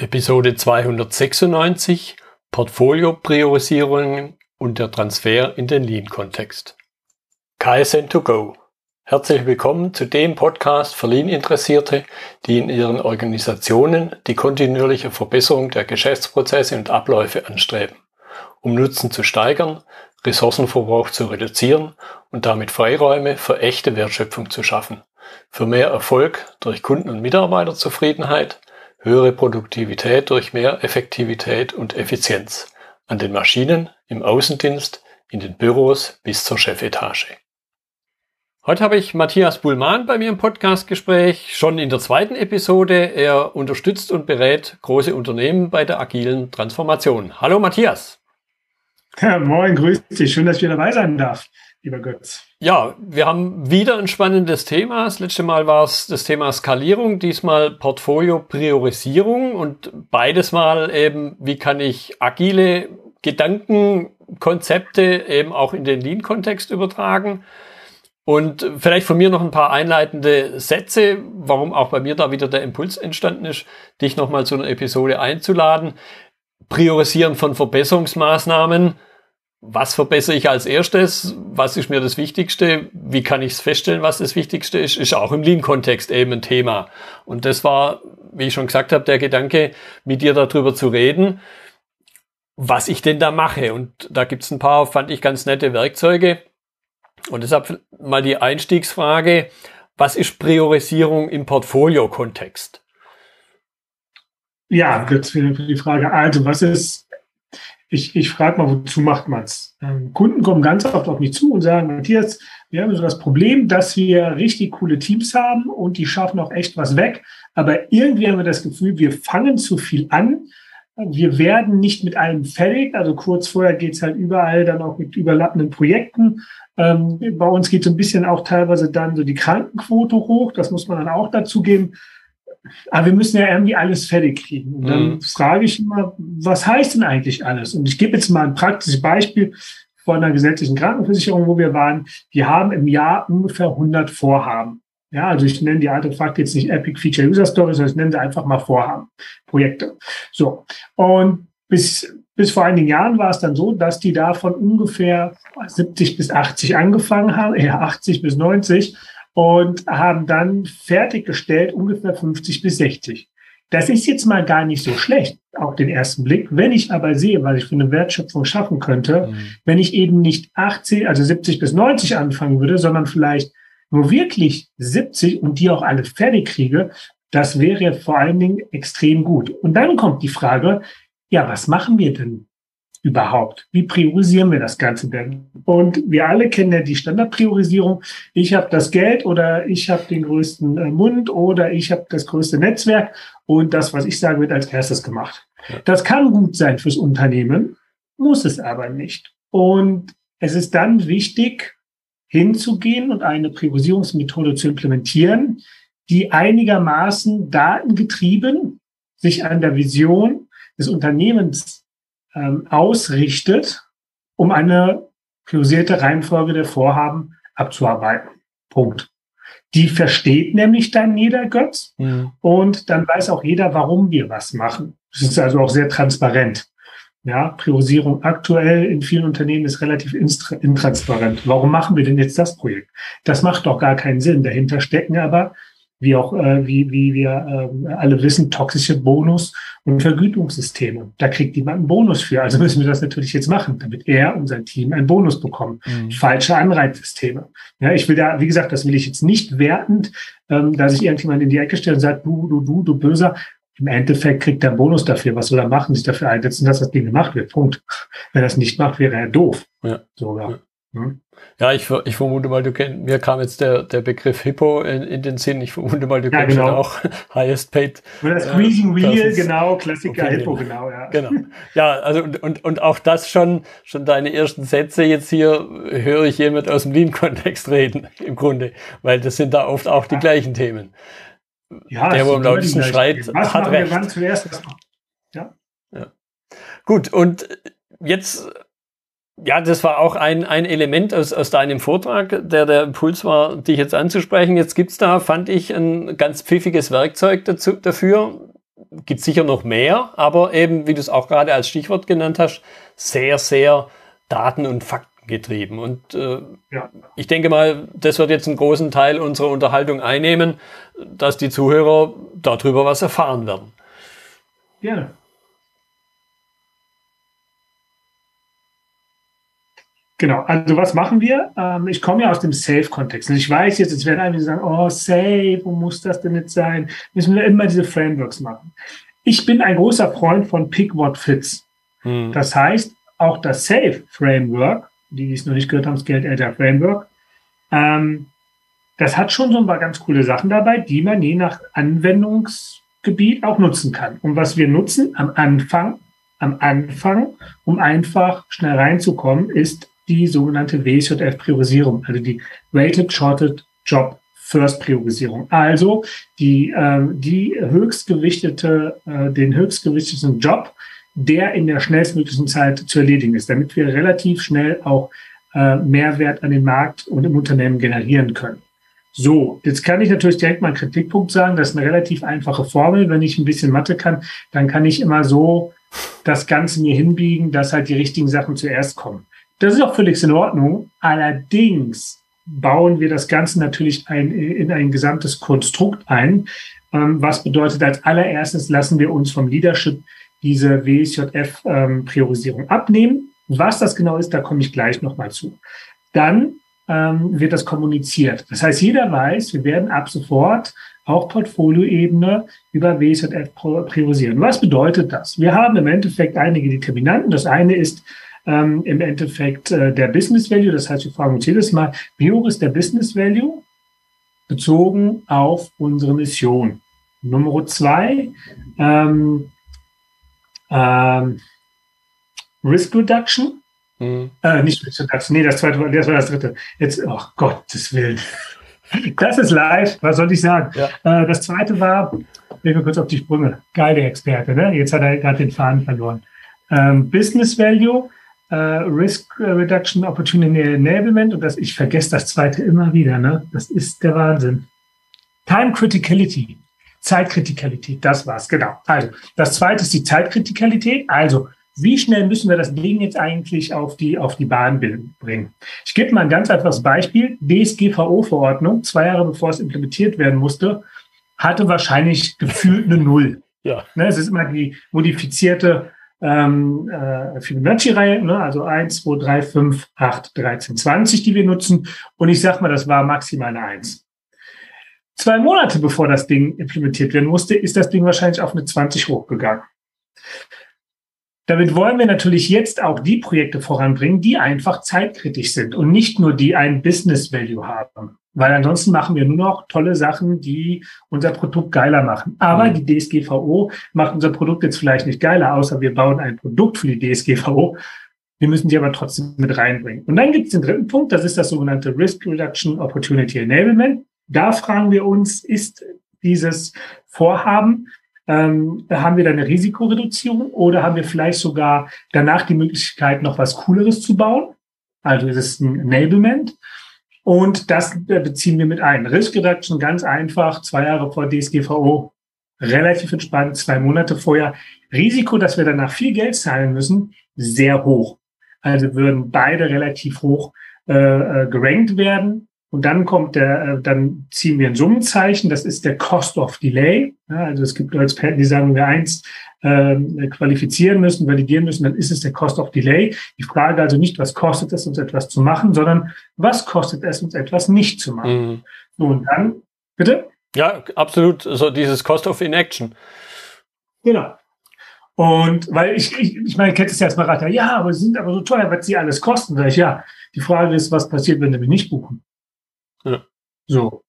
Episode 296 Portfolio-Priorisierungen und der Transfer in den Lean-Kontext. KSN2Go. Herzlich willkommen zu dem Podcast für Lean-Interessierte, die in ihren Organisationen die kontinuierliche Verbesserung der Geschäftsprozesse und Abläufe anstreben, um Nutzen zu steigern, Ressourcenverbrauch zu reduzieren und damit Freiräume für echte Wertschöpfung zu schaffen, für mehr Erfolg durch Kunden- und Mitarbeiterzufriedenheit, höhere Produktivität durch mehr Effektivität und Effizienz an den Maschinen, im Außendienst, in den Büros bis zur Chefetage. Heute habe ich Matthias Bullmann bei mir im Podcastgespräch, schon in der zweiten Episode. Er unterstützt und berät große Unternehmen bei der agilen Transformation. Hallo Matthias. Ja, moin, grüß dich. Schön, dass ich wieder dabei sein darf lieber Götz. Ja, wir haben wieder ein spannendes Thema. Das letzte Mal war es das Thema Skalierung, diesmal Portfolio-Priorisierung und beides Mal eben, wie kann ich agile Gedanken, Konzepte eben auch in den Lean-Kontext übertragen. Und vielleicht von mir noch ein paar einleitende Sätze, warum auch bei mir da wieder der Impuls entstanden ist, dich nochmal zu einer Episode einzuladen. Priorisieren von Verbesserungsmaßnahmen was verbessere ich als erstes? Was ist mir das Wichtigste? Wie kann ich es feststellen, was das Wichtigste ist? Ist auch im Lean-Kontext eben ein Thema. Und das war, wie ich schon gesagt habe, der Gedanke, mit dir darüber zu reden, was ich denn da mache. Und da gibt's ein paar, fand ich, ganz nette Werkzeuge. Und deshalb mal die Einstiegsfrage, was ist Priorisierung im Portfolio-Kontext? Ja, jetzt wieder die Frage, also was ist ich, ich frage mal, wozu macht man's? Ähm, Kunden kommen ganz oft auf mich zu und sagen, Matthias, wir haben so das Problem, dass wir richtig coole Teams haben und die schaffen auch echt was weg. Aber irgendwie haben wir das Gefühl, wir fangen zu viel an. Wir werden nicht mit allem fertig. Also kurz vorher geht's halt überall dann auch mit überlappenden Projekten. Ähm, bei uns geht so ein bisschen auch teilweise dann so die Krankenquote hoch. Das muss man dann auch dazu geben aber wir müssen ja irgendwie alles fertig kriegen. Und dann mhm. frage ich immer, was heißt denn eigentlich alles? Und ich gebe jetzt mal ein praktisches Beispiel von einer gesetzlichen Krankenversicherung, wo wir waren. Die haben im Jahr ungefähr 100 Vorhaben. Ja, also ich nenne die Artefakt jetzt nicht Epic Feature User Stories, sondern ich nenne sie einfach mal Vorhaben, Projekte. So. Und bis, bis vor einigen Jahren war es dann so, dass die davon ungefähr 70 bis 80 angefangen haben, eher 80 bis 90 und haben dann fertiggestellt ungefähr 50 bis 60. Das ist jetzt mal gar nicht so schlecht auf den ersten Blick. Wenn ich aber sehe, was ich für eine Wertschöpfung schaffen könnte, mhm. wenn ich eben nicht 80, also 70 bis 90 anfangen würde, sondern vielleicht nur wirklich 70 und die auch alle fertig kriege, das wäre vor allen Dingen extrem gut. Und dann kommt die Frage, ja, was machen wir denn überhaupt? Wie priorisieren wir das Ganze denn? Und wir alle kennen ja die Standardpriorisierung. Ich habe das Geld oder ich habe den größten äh, Mund oder ich habe das größte Netzwerk und das, was ich sage, wird als erstes gemacht. Das kann gut sein fürs Unternehmen, muss es aber nicht. Und es ist dann wichtig, hinzugehen und eine Priorisierungsmethode zu implementieren, die einigermaßen datengetrieben sich an der Vision des Unternehmens ähm, ausrichtet, um eine priorisierte Reihenfolge der Vorhaben abzuarbeiten. Punkt. Die versteht nämlich dann jeder Götz mhm. und dann weiß auch jeder, warum wir was machen. Das ist also auch sehr transparent. Ja, Priorisierung aktuell in vielen Unternehmen ist relativ intransparent. Warum machen wir denn jetzt das Projekt? Das macht doch gar keinen Sinn. Dahinter stecken aber wie auch, äh, wie, wie wir äh, alle wissen, toxische Bonus- und Vergütungssysteme. Da kriegt jemand einen Bonus für. Also müssen wir das natürlich jetzt machen, damit er und sein Team einen Bonus bekommen. Mhm. Falsche Anreizsysteme. Ja, ich will da, wie gesagt, das will ich jetzt nicht wertend, ähm, dass ich irgendjemand in die Ecke stelle und sagt, du, du, du, du Böser. Im Endeffekt kriegt er einen Bonus dafür. Was soll er machen? Sich dafür einsetzen, dass das Ding gemacht wird. Punkt. Wenn er es nicht macht, wäre er doof. Ja. Sogar. Ja. Hm? Ja, ich, ich vermute mal, du kennst, mir kam jetzt der, der Begriff Hippo in, in den Sinn. Ich vermute mal, du ja, kennst genau. auch Highest Paid. Oder Squeezing äh, Wheel, genau, Klassiker okay, Hippo, genau, ja. Genau. Ja, also und, und, und auch das schon, schon deine ersten Sätze jetzt hier höre ich jemand aus dem Lean-Kontext reden, im Grunde, weil das sind da oft auch die ja. gleichen Themen. Ja, der, wo am lautesten schreit, was hat recht. Wir wann zuerst ja. ja. Gut, und jetzt ja, das war auch ein, ein Element aus, aus deinem Vortrag, der der Impuls war, dich jetzt anzusprechen. Jetzt gibt's da, fand ich, ein ganz pfiffiges Werkzeug dazu, dafür. gibt sicher noch mehr, aber eben, wie du es auch gerade als Stichwort genannt hast, sehr, sehr Daten- und Faktengetrieben. Und äh, ja. ich denke mal, das wird jetzt einen großen Teil unserer Unterhaltung einnehmen, dass die Zuhörer darüber was erfahren werden. Gerne. Genau, also was machen wir? Ähm, ich komme ja aus dem Safe-Kontext. Und ich weiß jetzt, jetzt werden einige sagen, oh, Safe, wo muss das denn jetzt sein? Müssen wir immer diese Frameworks machen. Ich bin ein großer Freund von Pick What Fits. Hm. Das heißt, auch das Safe-Framework, die es noch nicht gehört haben, das Geld Agile Framework, ähm, das hat schon so ein paar ganz coole Sachen dabei, die man je nach Anwendungsgebiet auch nutzen kann. Und was wir nutzen am Anfang, am Anfang, um einfach schnell reinzukommen, ist die sogenannte WSJF-Priorisierung, also die Weighted Shorted Job First Priorisierung. Also die, äh, die höchstgewichtete, äh, den höchstgewichteten Job, der in der schnellstmöglichen Zeit zu erledigen ist, damit wir relativ schnell auch äh, Mehrwert an den Markt und im Unternehmen generieren können. So, jetzt kann ich natürlich direkt mal einen Kritikpunkt sagen. Das ist eine relativ einfache Formel. Wenn ich ein bisschen Mathe kann, dann kann ich immer so das Ganze mir hinbiegen, dass halt die richtigen Sachen zuerst kommen. Das ist auch völlig in Ordnung. Allerdings bauen wir das Ganze natürlich ein, in ein gesamtes Konstrukt ein. Ähm, was bedeutet, als allererstes lassen wir uns vom Leadership diese WSJF-Priorisierung ähm, abnehmen. Was das genau ist, da komme ich gleich nochmal zu. Dann ähm, wird das kommuniziert. Das heißt, jeder weiß, wir werden ab sofort auch Portfolioebene über WSJF priorisieren. Was bedeutet das? Wir haben im Endeffekt einige Determinanten. Das eine ist ähm, im Endeffekt äh, der Business Value. Das heißt, wir fragen uns jedes Mal, wie hoch ist der Business Value bezogen auf unsere Mission? Nummer zwei, ähm, ähm, Risk Reduction. Mhm. Äh, nicht Risk Reduction, nee, das zweite das war das dritte. Jetzt, oh Gottes Willen. Das ist live, was soll ich sagen? Ja. Äh, das zweite war, ich mir kurz auf die Sprünge. Geile Experte, ne? Jetzt hat er gerade den Faden verloren. Ähm, Business Value äh, Risk Reduction Opportunity Enablement und das, ich vergesse das zweite immer wieder, ne? Das ist der Wahnsinn. Time Criticality. Zeitkritikalität, das war's, genau. Also, das zweite ist die Zeitkritikalität. Also, wie schnell müssen wir das Ding jetzt eigentlich auf die, auf die Bahn bringen? Ich gebe mal ein ganz einfaches Beispiel. DSGVO-Verordnung, zwei Jahre bevor es implementiert werden musste, hatte wahrscheinlich gefühlt eine Null. Ja. Ne, es ist immer die modifizierte ähm, äh, Fibonacci-Reihe, ne? also 1, 2, 3, 5, 8, 13, 20, die wir nutzen. Und ich sag mal, das war maximal eine 1. Zwei Monate bevor das Ding implementiert werden musste, ist das Ding wahrscheinlich auf eine 20 hochgegangen. Damit wollen wir natürlich jetzt auch die Projekte voranbringen, die einfach zeitkritisch sind und nicht nur die ein Business Value haben. Weil ansonsten machen wir nur noch tolle Sachen, die unser Produkt geiler machen. Aber mhm. die DSGVO macht unser Produkt jetzt vielleicht nicht geiler, außer wir bauen ein Produkt für die DSGVO. Wir müssen die aber trotzdem mit reinbringen. Und dann gibt es den dritten Punkt, das ist das sogenannte Risk Reduction Opportunity Enablement. Da fragen wir uns, ist dieses Vorhaben, ähm, haben wir da eine Risikoreduzierung oder haben wir vielleicht sogar danach die Möglichkeit, noch was Cooleres zu bauen? Also ist es ein Enablement. Und das beziehen wir mit ein. Risk Reduction ganz einfach, zwei Jahre vor DSGVO, relativ entspannt, zwei Monate vorher. Risiko, dass wir danach viel Geld zahlen müssen, sehr hoch. Also würden beide relativ hoch äh, äh gerankt werden. Und dann kommt der, äh, dann ziehen wir ein Summenzeichen, das ist der Cost of Delay. Ja, also es gibt Experten, die sagen, wenn wir eins äh, qualifizieren müssen, validieren müssen, dann ist es der Cost of Delay. Die Frage also nicht, was kostet es uns etwas zu machen, sondern was kostet es uns etwas nicht zu machen. Mhm. So, und dann, bitte? Ja, absolut. So dieses Cost of Inaction. Genau. Und weil ich, ich, ich meine, kennt es ja als Berater, ja, aber sie sind aber so teuer, was sie alles kosten. Sag ich, ja, die Frage ist, was passiert, wenn sie mich nicht buchen? Ja. So.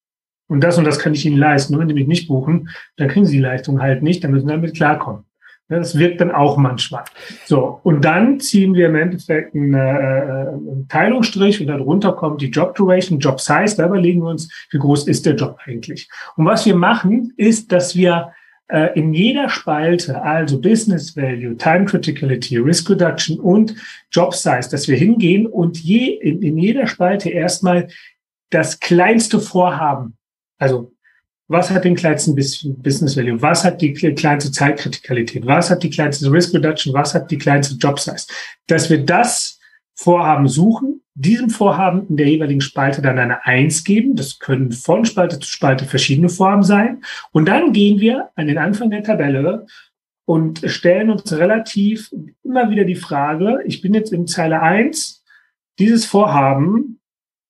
Und das und das kann ich Ihnen leisten. Und wenn die mich nicht buchen, dann kriegen Sie die Leistung halt nicht, dann müssen Sie damit klarkommen. Das wirkt dann auch manchmal. So, und dann ziehen wir im Endeffekt einen, äh, einen Teilungsstrich und darunter kommt die Job Duration, Job Size. Da überlegen wir uns, wie groß ist der Job eigentlich. Und was wir machen, ist, dass wir äh, in jeder Spalte, also Business Value, Time Criticality, Risk Reduction und Job Size, dass wir hingehen und je, in, in jeder Spalte erstmal das kleinste Vorhaben, also was hat den kleinsten Business Value, was hat die kleinste Zeitkritikalität, was hat die kleinste Risk Reduction, was hat die kleinste Job Size. Dass wir das Vorhaben suchen, diesem Vorhaben in der jeweiligen Spalte dann eine Eins geben. Das können von Spalte zu Spalte verschiedene Vorhaben sein. Und dann gehen wir an den Anfang der Tabelle und stellen uns relativ immer wieder die Frage, ich bin jetzt in Zeile eins dieses Vorhaben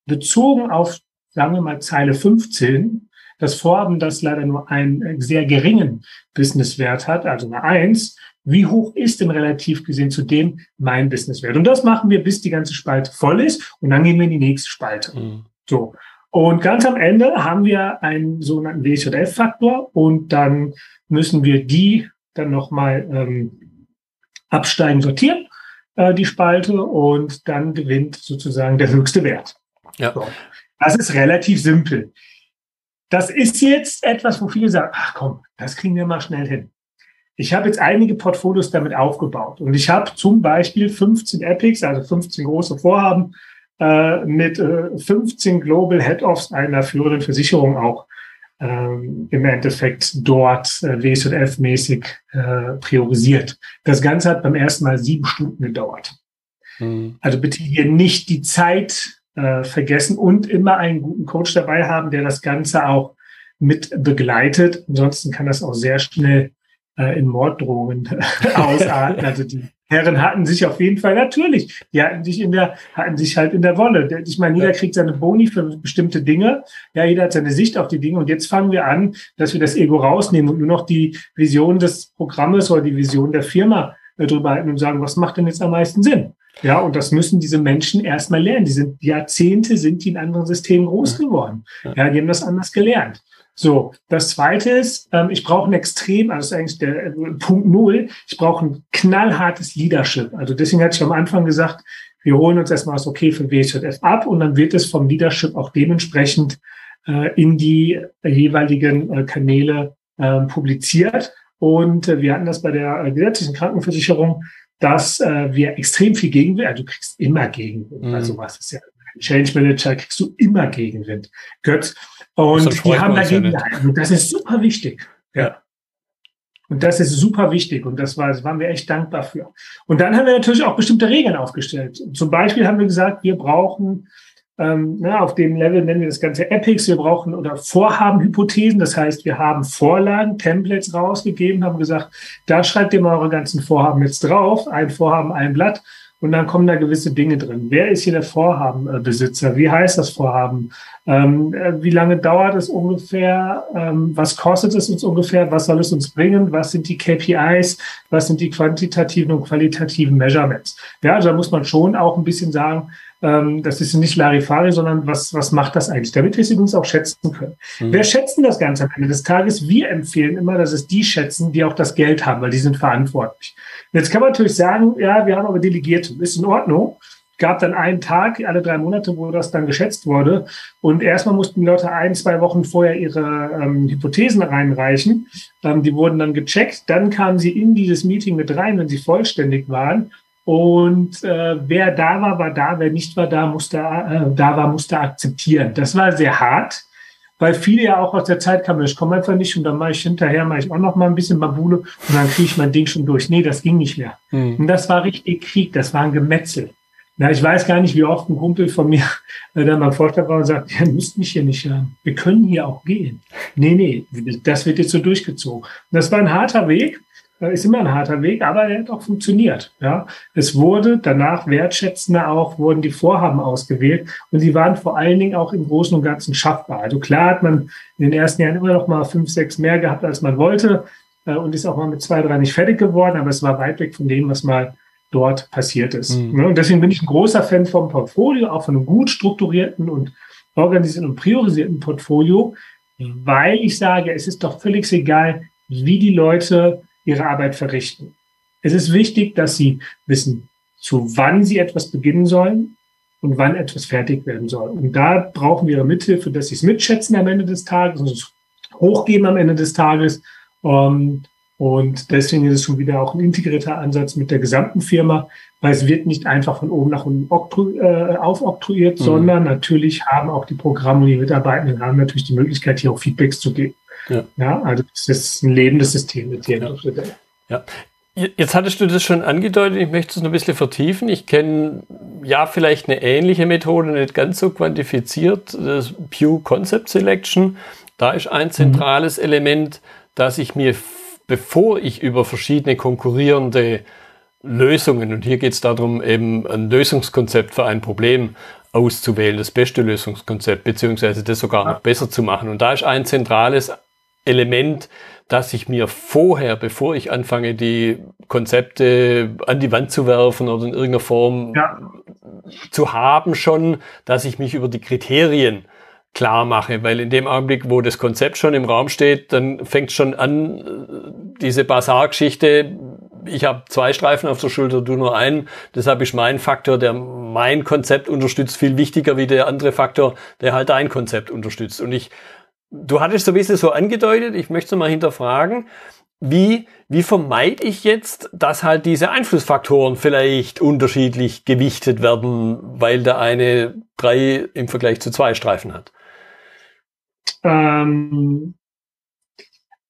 bezogen auf, sagen wir mal, Zeile 15, das Vorhaben, das leider nur einen sehr geringen Businesswert hat, also eine Eins, wie hoch ist denn relativ gesehen zu dem mein Businesswert? Und das machen wir, bis die ganze Spalte voll ist und dann gehen wir in die nächste Spalte. Mhm. So. Und ganz am Ende haben wir einen sogenannten WSJF-Faktor und dann müssen wir die dann nochmal ähm, absteigen, sortieren, äh, die Spalte, und dann gewinnt sozusagen der höchste Wert. Ja. So. Das ist relativ simpel. Das ist jetzt etwas, wo viele sagen, ach komm, das kriegen wir mal schnell hin. Ich habe jetzt einige Portfolios damit aufgebaut und ich habe zum Beispiel 15 Epics, also 15 große Vorhaben äh, mit äh, 15 Global Head-Offs einer führenden Versicherung auch ähm, im Endeffekt dort äh, WSF-mäßig äh, priorisiert. Das Ganze hat beim ersten Mal sieben Stunden gedauert. Mhm. Also bitte hier nicht die Zeit äh, vergessen und immer einen guten Coach dabei haben, der das Ganze auch mit begleitet. Ansonsten kann das auch sehr schnell äh, in Morddrohungen ausarten. Also die Herren hatten sich auf jeden Fall natürlich, die hatten sich in der, hatten sich halt in der Wolle. Ich meine, jeder kriegt seine Boni für bestimmte Dinge. Ja, jeder hat seine Sicht auf die Dinge. Und jetzt fangen wir an, dass wir das Ego rausnehmen und nur noch die Vision des Programmes oder die Vision der Firma äh, drüber halten und sagen, was macht denn jetzt am meisten Sinn? Ja, und das müssen diese Menschen erstmal lernen. Die sind Jahrzehnte sind die in anderen Systemen groß geworden. Ja, die haben das anders gelernt. So, das zweite ist, ähm, ich brauche ein extrem, also eigentlich der äh, Punkt Null, ich brauche ein knallhartes Leadership. Also deswegen hatte ich am Anfang gesagt, wir holen uns erstmal das Okay für WZF ab und dann wird es vom Leadership auch dementsprechend äh, in die äh, jeweiligen Kanäle äh, publiziert. Und äh, wir hatten das bei der äh, gesetzlichen Krankenversicherung, dass äh, wir extrem viel Gegenwind, also du kriegst immer Gegenwind, mhm. also was ist ja Change Manager kriegst du immer Gegenwind. Götz, und die haben dagegen gehalten. Und das ist super wichtig. Ja. Und das ist super wichtig und das, war, das waren wir echt dankbar für. Und dann haben wir natürlich auch bestimmte Regeln aufgestellt. Zum Beispiel haben wir gesagt, wir brauchen ähm, na, auf dem Level nennen wir das Ganze Epics. Wir brauchen oder Vorhabenhypothesen. Das heißt, wir haben Vorlagen, Templates rausgegeben, haben gesagt, da schreibt ihr mal eure ganzen Vorhaben jetzt drauf. Ein Vorhaben, ein Blatt. Und dann kommen da gewisse Dinge drin. Wer ist hier der Vorhabenbesitzer? Wie heißt das Vorhaben? Ähm, äh, wie lange dauert es ungefähr? Ähm, was kostet es uns ungefähr? Was soll es uns bringen? Was sind die KPIs? Was sind die quantitativen und qualitativen Measurements? Ja, also da muss man schon auch ein bisschen sagen, ähm, das ist nicht Larifari, sondern was, was macht das eigentlich? Damit wir es übrigens auch schätzen können. Mhm. Wer schätzen das Ganze am Ende des Tages? Wir empfehlen immer, dass es die schätzen, die auch das Geld haben, weil die sind verantwortlich. Jetzt kann man natürlich sagen, ja, wir haben aber Delegierte. Ist in Ordnung gab dann einen Tag, alle drei Monate, wo das dann geschätzt wurde. Und erstmal mussten die Leute ein, zwei Wochen vorher ihre ähm, Hypothesen reinreichen. Ähm, die wurden dann gecheckt. Dann kamen sie in dieses Meeting mit rein, wenn sie vollständig waren. Und äh, wer da war, war da, wer nicht war da, musste äh, da war, musste akzeptieren. Das war sehr hart, weil viele ja auch aus der Zeit kamen, ich komme einfach nicht und dann mache ich hinterher, mache ich auch noch mal ein bisschen Babule und dann kriege ich mein Ding schon durch. Nee, das ging nicht mehr. Mhm. Und das war richtig Krieg, das war ein Gemetzel. Na, ich weiß gar nicht, wie oft ein Kumpel von mir äh, dann mal Vorstand war und sagt, ihr müsst mich hier nicht hören. Wir können hier auch gehen. Nee, nee, das wird jetzt so durchgezogen. Und das war ein harter Weg ist immer ein harter Weg, aber er hat auch funktioniert. Ja, es wurde danach wertschätzender auch wurden die Vorhaben ausgewählt und sie waren vor allen Dingen auch im Großen und Ganzen schaffbar. Also klar hat man in den ersten Jahren immer noch mal fünf, sechs mehr gehabt, als man wollte äh, und ist auch mal mit zwei, drei nicht fertig geworden, aber es war weit weg von dem, was mal dort passiert ist. Mhm. Und deswegen bin ich ein großer Fan vom Portfolio, auch von einem gut strukturierten und organisierten und priorisierten Portfolio, weil ich sage, es ist doch völlig egal, wie die Leute ihre Arbeit verrichten. Es ist wichtig, dass sie wissen, zu wann sie etwas beginnen sollen und wann etwas fertig werden soll. Und da brauchen wir ihre Mithilfe, dass sie es mitschätzen am Ende des Tages und es hochgeben am Ende des Tages. Und, Und deswegen ist es schon wieder auch ein integrierter Ansatz mit der gesamten Firma, weil es wird nicht einfach von oben nach unten äh, aufoktroyiert, mhm. sondern natürlich haben auch die Programme und die Mitarbeitenden haben natürlich die Möglichkeit, hier auch Feedbacks zu geben. Ja, ja also es ist ein lebendes System mit ja. ja. Jetzt hattest du das schon angedeutet, ich möchte es noch ein bisschen vertiefen. Ich kenne ja vielleicht eine ähnliche Methode, nicht ganz so quantifiziert, das Pew Concept Selection. Da ist ein mhm. zentrales mhm. Element, dass ich mir bevor ich über verschiedene konkurrierende Lösungen, und hier geht es darum, eben ein Lösungskonzept für ein Problem auszuwählen, das beste Lösungskonzept, beziehungsweise das sogar noch besser zu machen. Und da ist ein zentrales Element, dass ich mir vorher, bevor ich anfange, die Konzepte an die Wand zu werfen oder in irgendeiner Form ja. zu haben schon, dass ich mich über die Kriterien klar mache, weil in dem Augenblick, wo das Konzept schon im Raum steht, dann fängt schon an, äh, diese Basargeschichte, ich habe zwei Streifen auf der Schulter, du nur einen, deshalb ist mein Faktor, der mein Konzept unterstützt, viel wichtiger wie der andere Faktor, der halt dein Konzept unterstützt. Und ich, du hattest so ein bisschen so angedeutet, ich möchte mal hinterfragen, wie, wie vermeide ich jetzt, dass halt diese Einflussfaktoren vielleicht unterschiedlich gewichtet werden, weil der eine drei im Vergleich zu zwei Streifen hat? Ähm,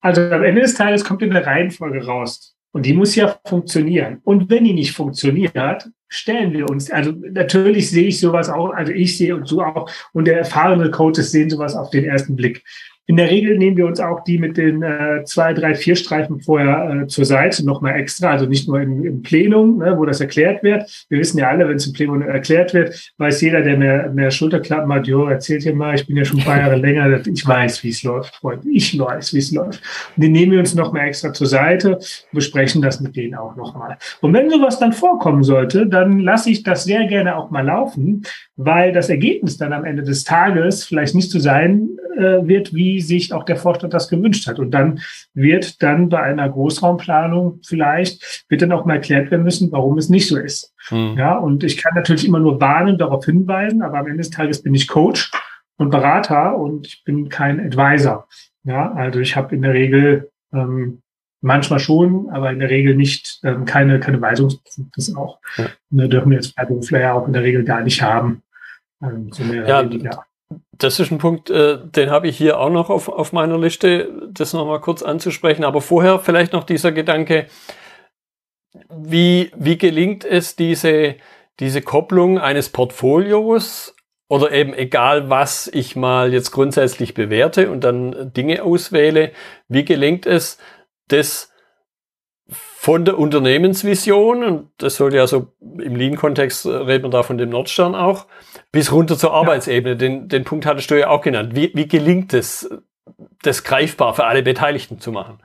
also am Ende des Tages kommt eine Reihenfolge raus. Und die muss ja funktionieren. Und wenn die nicht funktioniert, stellen wir uns, also natürlich sehe ich sowas auch, also ich sehe und du auch, und der erfahrene Coaches sehen sowas auf den ersten Blick. In der Regel nehmen wir uns auch die mit den äh, zwei, drei, vier Streifen vorher äh, zur Seite nochmal extra, also nicht nur im, im Plenum, ne, wo das erklärt wird. Wir wissen ja alle, wenn es im Plenum erklärt wird, weiß jeder, der mehr, mehr Schulterklappen hat, jo, erzählt dir mal, ich bin ja schon ein paar Jahre länger, ich weiß, wie es läuft, Freunde, ich weiß, wie es läuft. Und die nehmen wir uns nochmal extra zur Seite, besprechen das mit denen auch nochmal. Und wenn sowas dann vorkommen sollte, dann lasse ich das sehr gerne auch mal laufen, weil das Ergebnis dann am Ende des Tages vielleicht nicht so sein äh, wird, wie sich auch der Vorstand das gewünscht hat. Und dann wird dann bei einer Großraumplanung vielleicht, wird dann auch mal erklärt werden müssen, warum es nicht so ist. Hm. Ja, und ich kann natürlich immer nur warnen, darauf hinweisen, aber am Ende des Tages bin ich Coach und Berater und ich bin kein Advisor. Ja, also ich habe in der Regel ähm, manchmal schon, aber in der Regel nicht ähm, keine keine Weisungsbefugnis auch. Ja. Ne, dürfen wir jetzt Freiberufler ja auch in der Regel gar nicht haben. Ähm, so ja, das ist ein Punkt, äh, den habe ich hier auch noch auf, auf meiner Liste, das nochmal kurz anzusprechen. Aber vorher vielleicht noch dieser Gedanke, wie, wie gelingt es, diese, diese Kopplung eines Portfolios oder eben egal, was ich mal jetzt grundsätzlich bewerte und dann Dinge auswähle, wie gelingt es, das von der Unternehmensvision, und das soll ja so im Lean-Kontext äh, reden wir da von dem Nordstern auch, bis runter zur Arbeitsebene. Den, den Punkt hattest du ja auch genannt. Wie, wie gelingt es, das greifbar für alle Beteiligten zu machen?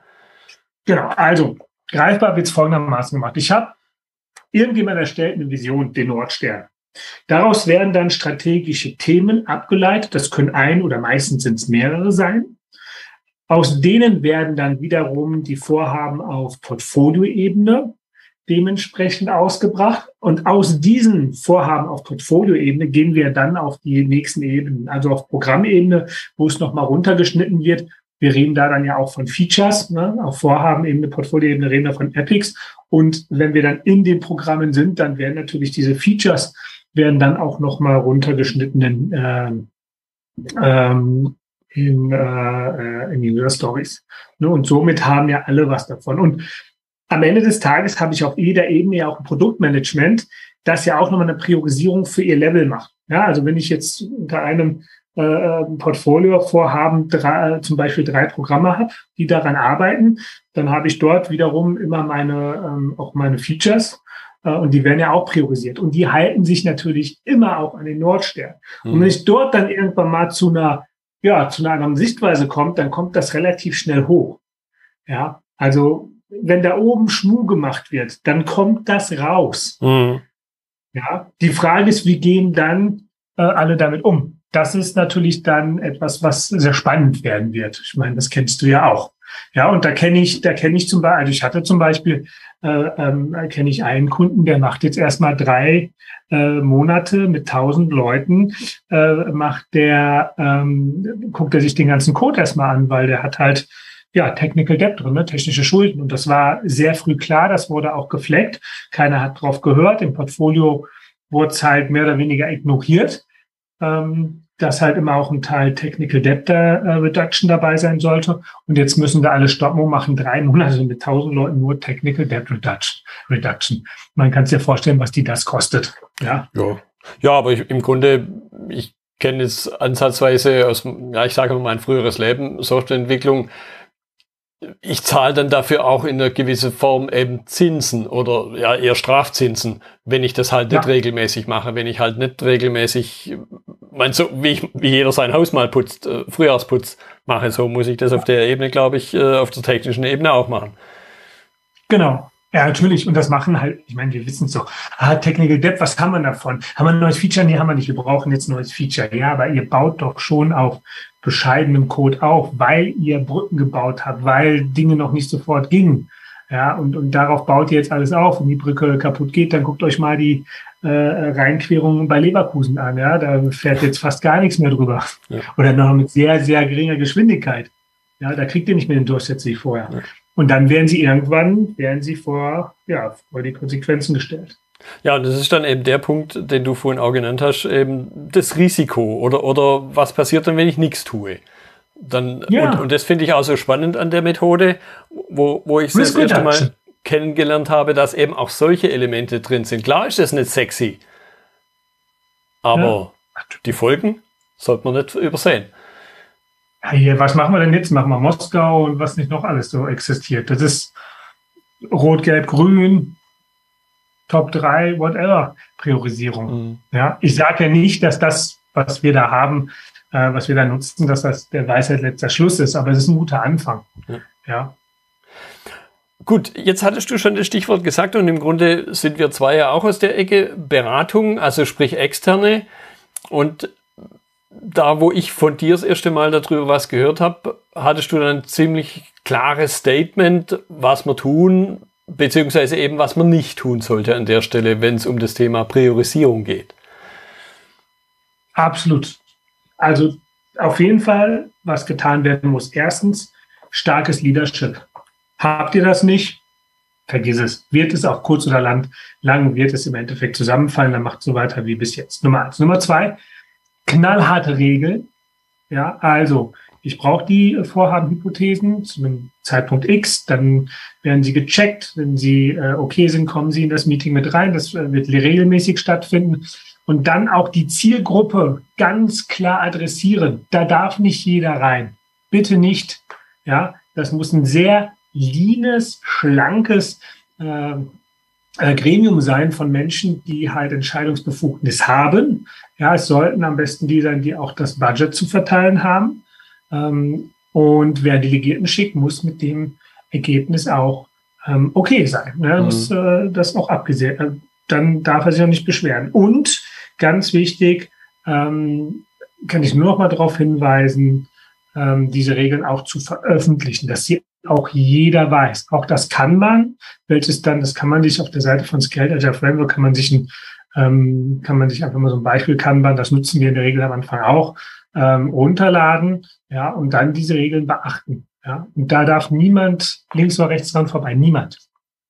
Genau, also greifbar wird es folgendermaßen gemacht. Ich habe irgendjemand erstellt eine Vision, den Nordstern. Daraus werden dann strategische Themen abgeleitet. Das können ein oder meistens sind es mehrere sein. Aus denen werden dann wiederum die Vorhaben auf Portfolioebene dementsprechend ausgebracht. Und aus diesen Vorhaben auf Portfolioebene gehen wir dann auf die nächsten Ebenen, also auf Programmebene, wo es nochmal runtergeschnitten wird. Wir reden da dann ja auch von Features, ne? auf Vorhabenebene, Portfolioebene reden wir von Epics. Und wenn wir dann in den Programmen sind, dann werden natürlich diese Features werden dann auch nochmal runtergeschnittenen äh, ähm, in, äh, in User Stories. Ne? Und somit haben ja alle was davon. Und am Ende des Tages habe ich auf jeder Ebene ja auch ein Produktmanagement, das ja auch nochmal eine Priorisierung für ihr Level macht. Ja, also wenn ich jetzt unter einem äh, Portfolio-Vorhaben drei, zum Beispiel drei Programme habe, die daran arbeiten, dann habe ich dort wiederum immer meine ähm, auch meine Features äh, und die werden ja auch priorisiert und die halten sich natürlich immer auch an den Nordstern. Mhm. Und wenn ich dort dann irgendwann mal zu einer ja, zu einer anderen Sichtweise kommt, dann kommt das relativ schnell hoch. Ja, also wenn da oben Schmu gemacht wird, dann kommt das raus. Mhm. Ja, die Frage ist, wie gehen dann äh, alle damit um? Das ist natürlich dann etwas, was sehr spannend werden wird. Ich meine, das kennst du ja auch. Ja, und da kenne ich, da kenne ich zum Beispiel, also ich hatte zum Beispiel, äh, ähm, kenne ich einen Kunden, der macht jetzt erstmal drei äh, Monate mit tausend Leuten, äh, macht der, ähm, guckt er sich den ganzen Code erstmal an, weil der hat halt ja, Technical Debt drin, ne? technische Schulden. Und das war sehr früh klar, das wurde auch gefleckt. Keiner hat drauf gehört. Im Portfolio wurde es halt mehr oder weniger ignoriert, ähm, dass halt immer auch ein Teil Technical Debt äh, Reduction dabei sein sollte. Und jetzt müssen wir alle stoppen und machen drei Monate mit tausend Leuten nur Technical Debt Reduction. Reduction. Man kann sich ja vorstellen, was die das kostet. Ja, ja. ja aber ich, im Grunde, ich kenne es ansatzweise aus, ja, ich sage mal, mein früheres Leben, Softwareentwicklung ich zahle dann dafür auch in einer gewissen Form eben Zinsen oder ja eher Strafzinsen, wenn ich das halt nicht ja. regelmäßig mache, wenn ich halt nicht regelmäßig, mein so wie, ich, wie jeder sein Haus mal putzt, äh, Frühjahrsputz mache, so muss ich das auf der Ebene, glaube ich, äh, auf der technischen Ebene auch machen. Genau. Ja, natürlich. Und das machen halt, ich meine, wir wissen es doch. Ah, Technical Debt, was haben wir davon? Haben wir ein neues Feature? Nee, haben wir nicht. Wir brauchen jetzt ein neues Feature. Ja, aber ihr baut doch schon auf bescheidenem Code auf, weil ihr Brücken gebaut habt, weil Dinge noch nicht sofort gingen. Ja, und, und darauf baut ihr jetzt alles auf. Wenn die Brücke kaputt geht, dann guckt euch mal die äh, Rheinquerung bei Leverkusen an. Ja, da fährt jetzt fast gar nichts mehr drüber. Ja. Oder noch mit sehr, sehr geringer Geschwindigkeit. Ja, da kriegt ihr nicht mehr den Durchsatz wie vorher. Ja. Und dann werden sie irgendwann, werden sie vor, ja, vor die Konsequenzen gestellt. Ja, und das ist dann eben der Punkt, den du vorhin auch genannt hast, eben das Risiko oder, oder was passiert dann, wenn ich nichts tue. Dann, ja. und, und das finde ich auch so spannend an der Methode, wo, wo ich das erste Mal kennengelernt habe, dass eben auch solche Elemente drin sind. Klar ist das nicht sexy, aber ja. die Folgen sollte man nicht übersehen. Hier, was machen wir denn jetzt? Machen wir Moskau und was nicht noch alles so existiert. Das ist Rot, Gelb, Grün, Top 3, whatever, Priorisierung. Mhm. Ja, ich sage ja nicht, dass das, was wir da haben, äh, was wir da nutzen, dass das der Weisheit letzter Schluss ist, aber es ist ein guter Anfang. Ja. ja. Gut, jetzt hattest du schon das Stichwort gesagt und im Grunde sind wir zwei ja auch aus der Ecke Beratung, also sprich externe. Und da, wo ich von dir das erste Mal darüber was gehört habe, hattest du dann ein ziemlich klares Statement, was wir tun, beziehungsweise eben, was man nicht tun sollte an der Stelle, wenn es um das Thema Priorisierung geht. Absolut. Also auf jeden Fall, was getan werden muss. Erstens, starkes Leadership. Habt ihr das nicht? Vergiss es. Wird es auch kurz oder lang, lang wird es im Endeffekt zusammenfallen, dann macht so weiter wie bis jetzt. Nummer eins. Nummer zwei, knallharte Regeln. Ja, also ich brauche die Vorhabenhypothesen zu einem Zeitpunkt X, dann werden sie gecheckt. Wenn sie äh, okay sind, kommen sie in das Meeting mit rein. Das äh, wird regelmäßig stattfinden. Und dann auch die Zielgruppe ganz klar adressieren. Da darf nicht jeder rein. Bitte nicht. Ja, das muss ein sehr leanes, schlankes äh, Gremium sein von Menschen, die halt Entscheidungsbefugnis haben. Ja, es sollten am besten die sein, die auch das Budget zu verteilen haben. Ähm, und wer Delegierten schickt, muss mit dem Ergebnis auch ähm, okay sein. Ne? Mhm. Muss äh, das auch abgesehen. Äh, dann darf er sich auch nicht beschweren. Und ganz wichtig, ähm, kann ich nur noch mal darauf hinweisen, diese Regeln auch zu veröffentlichen, dass sie auch jeder weiß. Auch das kann man, welches dann, das kann man sich auf der Seite von Scaled Agile Framework, kann man sich ein, ähm, kann man sich einfach mal so ein Beispiel Kanban, das nutzen wir in der Regel am Anfang auch, ähm, runterladen, ja, und dann diese Regeln beachten. Ja, und da darf niemand links oder rechts dran vorbei. Niemand.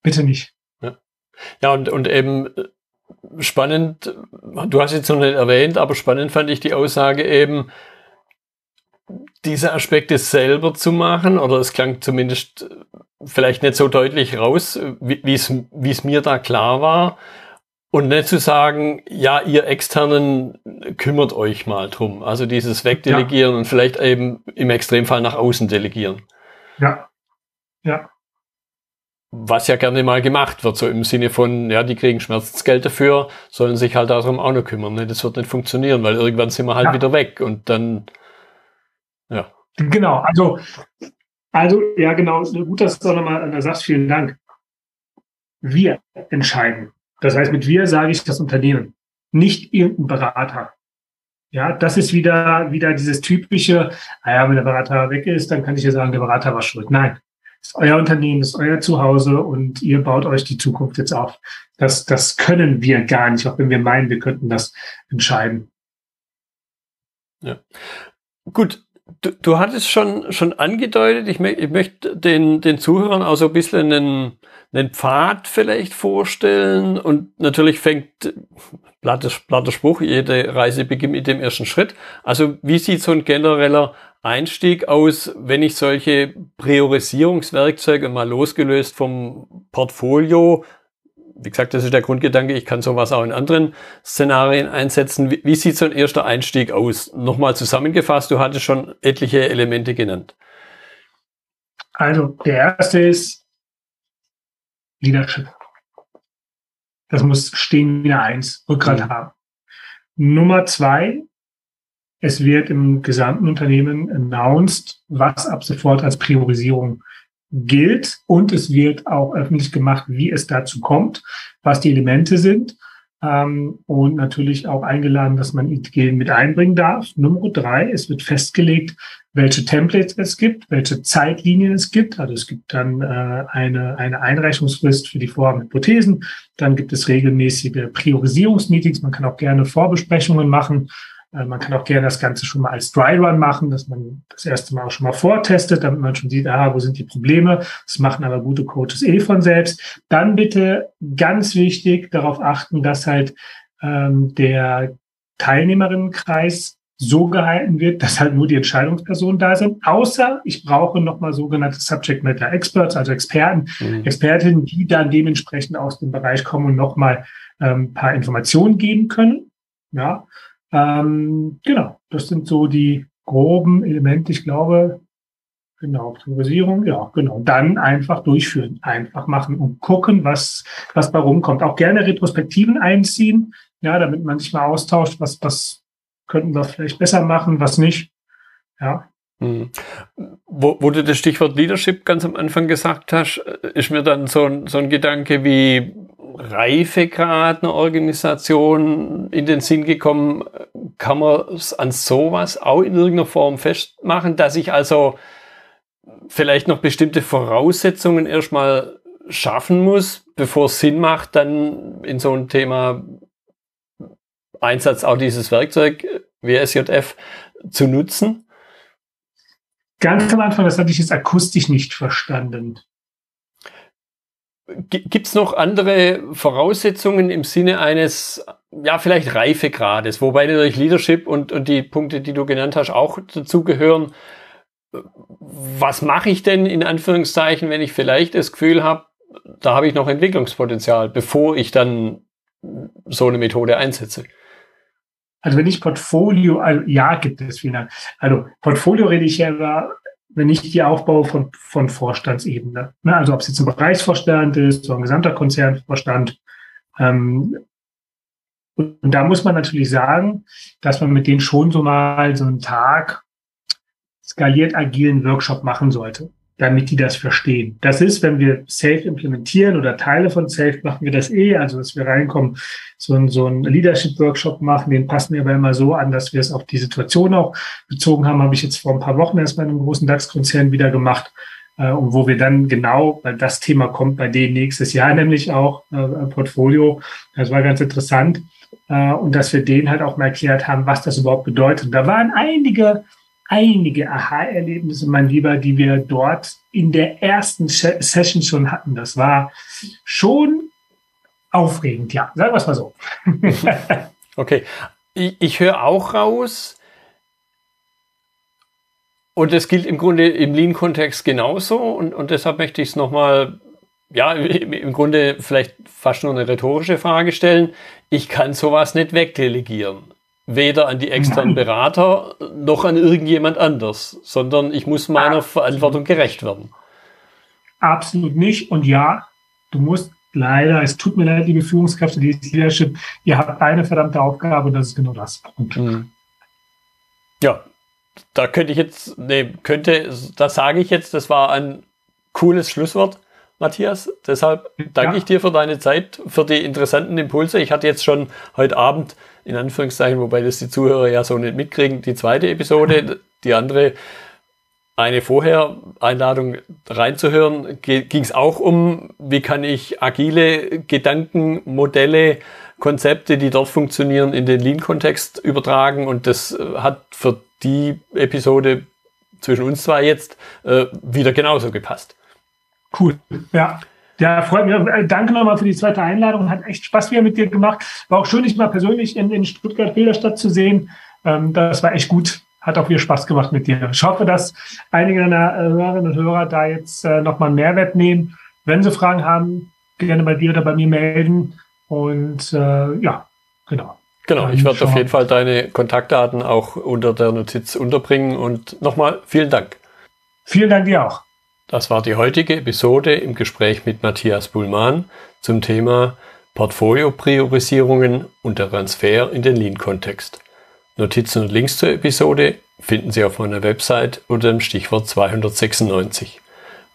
Bitte nicht. Ja, ja und, und eben äh, spannend, du hast jetzt noch nicht erwähnt, aber spannend fand ich die Aussage eben, diese Aspekte selber zu machen, oder es klang zumindest vielleicht nicht so deutlich raus, wie es mir da klar war, und nicht zu sagen, ja, ihr Externen kümmert euch mal drum. Also dieses Wegdelegieren ja. und vielleicht eben im Extremfall nach außen delegieren. Ja. Ja. Was ja gerne mal gemacht wird, so im Sinne von, ja, die kriegen Schmerzensgeld dafür, sollen sich halt darum auch noch kümmern. Ne? Das wird nicht funktionieren, weil irgendwann sind wir halt ja. wieder weg und dann, ja. Genau, also, also, ja, genau, gut, dass du nochmal da sagst, vielen Dank. Wir entscheiden, das heißt, mit wir sage ich das Unternehmen, nicht irgendein Berater. Ja, das ist wieder, wieder dieses typische, naja, ah wenn der Berater weg ist, dann kann ich ja sagen, der Berater war schuld. Nein, das ist euer Unternehmen, das ist euer Zuhause und ihr baut euch die Zukunft jetzt auf. Das, das können wir gar nicht, auch wenn wir meinen, wir könnten das entscheiden. Ja. Gut, Du, du hattest schon, schon angedeutet, ich, ich möchte den, den Zuhörern auch so ein bisschen einen, einen Pfad vielleicht vorstellen und natürlich fängt platter, platter Spruch, jede Reise beginnt mit dem ersten Schritt. Also wie sieht so ein genereller Einstieg aus, wenn ich solche Priorisierungswerkzeuge mal losgelöst vom Portfolio wie gesagt, das ist der Grundgedanke, ich kann sowas auch in anderen Szenarien einsetzen. Wie, wie sieht so ein erster Einstieg aus? Nochmal zusammengefasst, du hattest schon etliche Elemente genannt. Also der erste ist Leadership. Das muss stehen wie eine Eins, Rückgrat mhm. haben. Nummer zwei, es wird im gesamten Unternehmen announced, was ab sofort als Priorisierung gilt und es wird auch öffentlich gemacht, wie es dazu kommt, was die Elemente sind ähm, und natürlich auch eingeladen, dass man Ideen mit einbringen darf. Nummer drei, es wird festgelegt, welche Templates es gibt, welche Zeitlinien es gibt. Also es gibt dann äh, eine, eine Einreichungsfrist für die Vorhaben-Hypothesen. Dann gibt es regelmäßige Priorisierungsmeetings. Man kann auch gerne Vorbesprechungen machen man kann auch gerne das Ganze schon mal als Dry Run machen, dass man das erste Mal auch schon mal vortestet, damit man schon sieht, ah, wo sind die Probleme. Das machen aber gute Coaches eh von selbst. Dann bitte ganz wichtig darauf achten, dass halt ähm, der Teilnehmerinnenkreis so gehalten wird, dass halt nur die Entscheidungspersonen da sind. Außer ich brauche nochmal sogenannte Subject Matter Experts, also Experten, mhm. Expertinnen, die dann dementsprechend aus dem Bereich kommen und nochmal ähm, paar Informationen geben können. Ja, ähm, genau, das sind so die groben Elemente. Ich glaube, genau, Priorisierung, ja, genau. Dann einfach durchführen, einfach machen und gucken, was, was bei rumkommt. Auch gerne Retrospektiven einziehen, ja, damit man sich mal austauscht, was, was könnten wir vielleicht besser machen, was nicht. Ja. Hm. Wo, wo du das Stichwort Leadership ganz am Anfang gesagt hast, ist mir dann so ein, so ein Gedanke wie, Reifegrad einer Organisation in den Sinn gekommen, kann man es an sowas auch in irgendeiner Form festmachen, dass ich also vielleicht noch bestimmte Voraussetzungen erstmal schaffen muss, bevor es Sinn macht, dann in so ein Thema Einsatz auch dieses Werkzeug WSJF zu nutzen? Ganz am Anfang, das hatte ich jetzt akustisch nicht verstanden. Gibt es noch andere Voraussetzungen im Sinne eines, ja, vielleicht Reifegrades, wobei natürlich Leadership und, und die Punkte, die du genannt hast, auch dazugehören. Was mache ich denn in Anführungszeichen, wenn ich vielleicht das Gefühl habe, da habe ich noch Entwicklungspotenzial, bevor ich dann so eine Methode einsetze? Also wenn ich Portfolio, also ja, gibt es vielen Also Portfolio rede ich ja über wenn ich die aufbaue von, von Vorstandsebene. Ne? Also ob es jetzt ein Bereichsvorstand ist oder ein gesamter Konzernvorstand. Ähm, und, und da muss man natürlich sagen, dass man mit denen schon so mal so einen Tag skaliert agilen Workshop machen sollte damit die das verstehen. Das ist, wenn wir Safe implementieren oder Teile von Safe machen wir das eh, also dass wir reinkommen, so ein, so ein Leadership-Workshop machen, den passen wir aber immer so an, dass wir es auf die Situation auch bezogen haben, habe ich jetzt vor ein paar Wochen erst bei einem großen DAX-Konzern wieder gemacht, äh, und wo wir dann genau, weil das Thema kommt bei denen nächstes Jahr nämlich auch, äh, Portfolio, das war ganz interessant, äh, und dass wir denen halt auch mal erklärt haben, was das überhaupt bedeutet. Da waren einige einige Aha-Erlebnisse, mein Lieber, die wir dort in der ersten Session schon hatten. Das war schon aufregend, ja, sagen wir es mal so. okay, ich, ich höre auch raus, und das gilt im Grunde im Lean-Kontext genauso. Und, und deshalb möchte ich es nochmal, ja, im Grunde vielleicht fast nur eine rhetorische Frage stellen. Ich kann sowas nicht wegdelegieren weder an die externen Berater noch an irgendjemand anders, sondern ich muss meiner Absolut. Verantwortung gerecht werden. Absolut nicht. Und ja, du musst leider, es tut mir leid, liebe Führungskräfte, die Leadership, ihr habt eine verdammte Aufgabe und das ist genau das. Mhm. Ja, da könnte ich jetzt, nee, könnte, das sage ich jetzt, das war ein cooles Schlusswort. Matthias. Deshalb danke ja. ich dir für deine Zeit, für die interessanten Impulse. Ich hatte jetzt schon heute Abend, in Anführungszeichen, wobei das die Zuhörer ja so nicht mitkriegen, die zweite Episode, die andere, eine vorher Einladung reinzuhören, ging es auch um, wie kann ich agile Gedanken, Modelle, Konzepte, die dort funktionieren, in den Lean-Kontext übertragen. Und das hat für die Episode zwischen uns zwei jetzt äh, wieder genauso gepasst. Cool, ja. Ja, freut mich. Äh, danke nochmal für die zweite Einladung. Hat echt Spaß wieder mit dir gemacht. War auch schön, dich mal persönlich in, in Stuttgart-Bilderstadt zu sehen. Ähm, das war echt gut. Hat auch wieder Spaß gemacht mit dir. Ich hoffe, dass einige deiner äh, Hörerinnen und Hörer da jetzt äh, nochmal einen Mehrwert nehmen. Wenn sie Fragen haben, gerne bei dir oder bei mir melden. Und äh, ja, genau. Genau, ich werde auf jeden Fall deine Kontaktdaten auch unter der Notiz unterbringen und nochmal vielen Dank. Vielen Dank dir auch. Das war die heutige Episode im Gespräch mit Matthias Bullmann zum Thema Portfolio-Priorisierungen und der Transfer in den Lean-Kontext. Notizen und Links zur Episode finden Sie auf meiner Website unter dem Stichwort 296.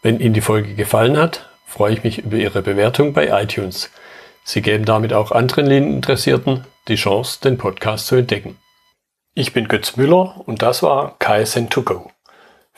Wenn Ihnen die Folge gefallen hat, freue ich mich über Ihre Bewertung bei iTunes. Sie geben damit auch anderen Lean-Interessierten die Chance, den Podcast zu entdecken. Ich bin Götz Müller und das war KSN2Go.